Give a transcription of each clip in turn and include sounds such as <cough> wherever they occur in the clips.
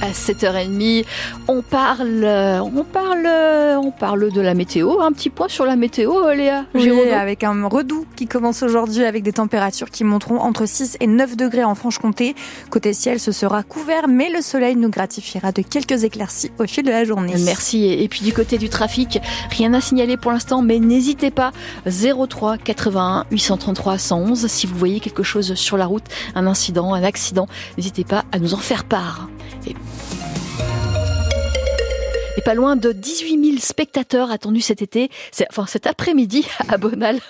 à 7h30. On parle, on parle, on parle de la météo. Un petit point sur la météo, Léa oui, avec un redout qui commence aujourd'hui avec des températures qui monteront entre 6 et 9 degrés en Franche-Comté. Côté ciel, ce sera couvert, mais le soleil nous gratifiera de quelques éclaircies au fil de la journée. Merci. Et puis du côté du trafic, rien à signaler pour l'instant, mais n'hésitez pas. 03 81 833 111 si vous voyez quelque chose sur la route, un incident, un accident, n'hésitez pas à nous en faire part. Et et pas loin de 18 000 spectateurs attendus cet été, enfin cet après-midi <laughs> à Bonal.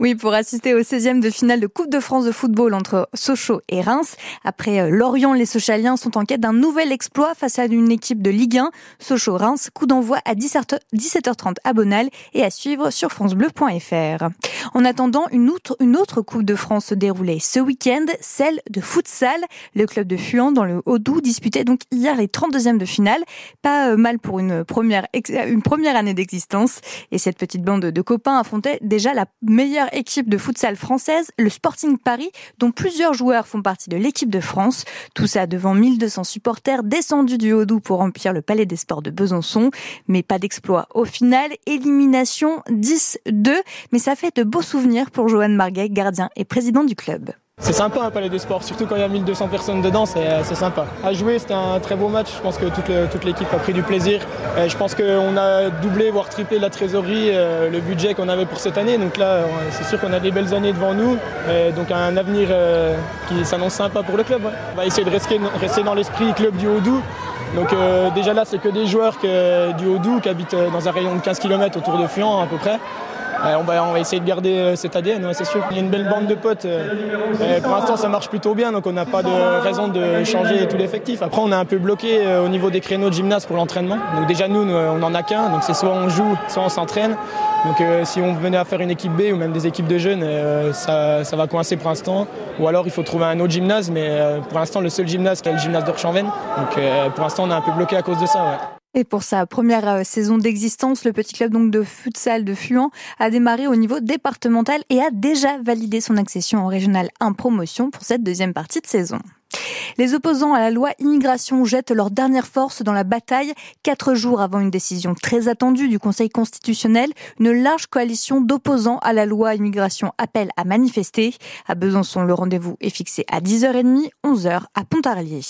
Oui, pour assister au 16e de finale de Coupe de France de football entre Sochaux et Reims. Après euh, Lorient, les Sochaliens sont en quête d'un nouvel exploit face à une équipe de Ligue 1. Sochaux-Reims, coup d'envoi à 17h30 à Bonal et à suivre sur francebleu.fr. En attendant, une autre, une autre Coupe de France se déroulait ce week-end, celle de futsal. Le club de Fuan dans le Haut-Doubs disputait donc hier les 32e de finale. Pas euh, mal pour une première, une première année d'existence. Et cette petite bande de copains affrontait déjà la meilleure équipe de futsal française, le Sporting Paris, dont plusieurs joueurs font partie de l'équipe de France. Tout ça devant 1200 supporters descendus du Haut-Doubs pour remplir le Palais des Sports de Besançon. Mais pas d'exploit au final. Élimination 10-2. Mais ça fait de beaux souvenirs pour Johan Marguet, gardien et président du club. C'est sympa un palais des sports, surtout quand il y a 1200 personnes dedans, c'est sympa. À jouer, c'était un très beau match, je pense que toute l'équipe a pris du plaisir. je pense qu'on a doublé, voire triplé la trésorerie, euh, le budget qu'on avait pour cette année. Donc là, c'est sûr qu'on a des belles années devant nous, donc un avenir euh, qui s'annonce sympa pour le club. On va essayer de rester, dans l'esprit club du Haut-Doubs. Donc euh, déjà là, c'est que des joueurs du Haut-Doubs qui habitent dans un rayon de 15 km autour de Fuan à peu près. Euh, on, va, essayer de garder euh, cet ADN, c'est sûr. Il y a une belle bande de potes. Euh, pour l'instant, ça marche plutôt bien, donc on n'a pas de raison de changer tout l'effectif. Après, on est un peu bloqué au niveau des créneaux de gymnase pour l'entraînement. Donc déjà, nous, on n'en a qu'un, donc c'est soit on joue, soit on s'entraîne. Donc si on venait à faire une équipe B ou même des équipes de jeunes, ça, va coincer pour l'instant. Ou alors il faut trouver un autre gymnase, mais pour l'instant, le seul gymnase, c'est le gymnase d'Orchanven. Donc pour l'instant, on est un peu bloqué à cause de ça. Et pour sa première euh, saison d'existence, le petit club donc de futsal de Fuan a démarré au niveau départemental et a déjà validé son accession en régional 1 promotion pour cette deuxième partie de saison. Les opposants à la loi immigration jettent leur dernière force dans la bataille. Quatre jours avant une décision très attendue du Conseil constitutionnel, une large coalition d'opposants à la loi immigration appelle à manifester. À Besançon, le rendez-vous est fixé à 10h30, 11h à Pontarlier.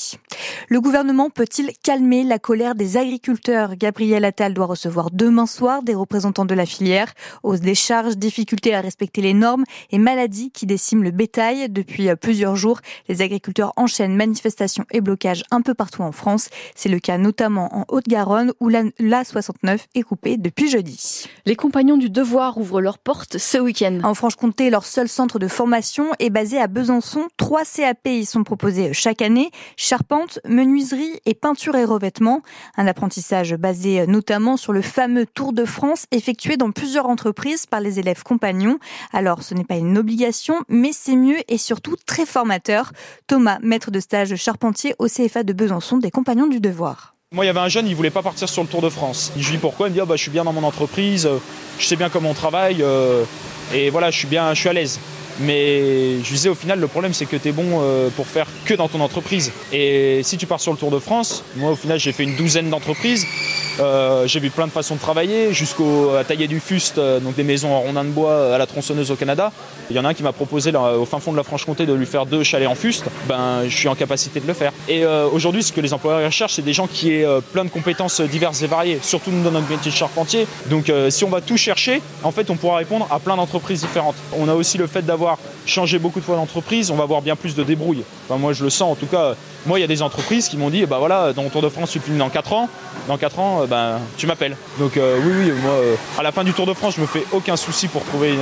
Le gouvernement peut-il calmer la colère des agriculteurs? Gabriel Attal doit recevoir demain soir des représentants de la filière. Hausse des charges, difficultés à respecter les normes et maladies qui déciment le bétail. Depuis plusieurs jours, les agriculteurs enchaînent manifestations et blocages un peu partout en France. C'est le cas notamment en Haute-Garonne où l'A69 est coupée depuis jeudi. Les compagnons du devoir ouvrent leurs portes ce week-end. En Franche-Comté, leur seul centre de formation est basé à Besançon. Trois CAP y sont proposés chaque année. Charpente, menuiserie et peinture et revêtement. Un apprentissage basé notamment sur le fameux Tour de France effectué dans plusieurs entreprises par les élèves compagnons. Alors ce n'est pas une obligation, mais c'est mieux et surtout très formateur. Thomas, maître de stage charpentier au CFA de Besançon des Compagnons du Devoir. Moi, il y avait un jeune, il voulait pas partir sur le Tour de France. Je lui dis pourquoi? Il me dit ah, bah, je suis bien dans mon entreprise, euh, je sais bien comment on travaille, euh, et voilà, je suis bien, je suis à l'aise. Mais je disais au final, le problème c'est que tu es bon euh, pour faire que dans ton entreprise. Et si tu pars sur le Tour de France, moi au final j'ai fait une douzaine d'entreprises. Euh, j'ai vu plein de façons de travailler, jusqu'à tailler du fuste, euh, donc des maisons en rondin de bois à la tronçonneuse au Canada. Il y en a un qui m'a proposé au fin fond de la Franche-Comté de lui faire deux chalets en fuste. Ben, je suis en capacité de le faire. Et aujourd'hui, ce que les employeurs recherchent, c'est des gens qui aient plein de compétences diverses et variées, surtout dans notre métier de charpentier. Donc, si on va tout chercher, en fait, on pourra répondre à plein d'entreprises différentes. On a aussi le fait d'avoir changé beaucoup de fois d'entreprise, on va avoir bien plus de débrouille. Enfin, moi, je le sens. En tout cas, moi, il y a des entreprises qui m'ont dit, bah voilà, dans le Tour de France, tu finis dans 4 ans. Dans 4 ans, euh, ben, tu m'appelles. Donc euh, oui, oui, moi, euh, à la fin du Tour de France, je me fais aucun souci pour trouver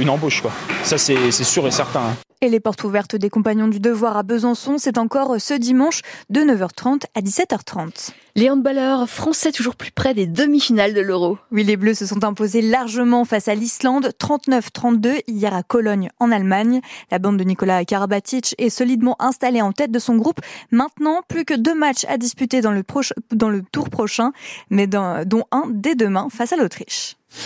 une, embauche. Quoi. Ça, c'est sûr et certain. Hein. Et les portes ouvertes des compagnons du devoir à Besançon, c'est encore ce dimanche de 9h30 à 17h30. Les handballeurs français toujours plus près des demi-finales de l'Euro. Oui, les Bleus se sont imposés largement face à l'Islande, 39-32 hier à Cologne en Allemagne. La bande de Nicolas Karabatic est solidement installée en tête de son groupe. Maintenant, plus que deux matchs à disputer dans le, dans le tour prochain, mais dont un dès demain face à l'Autriche.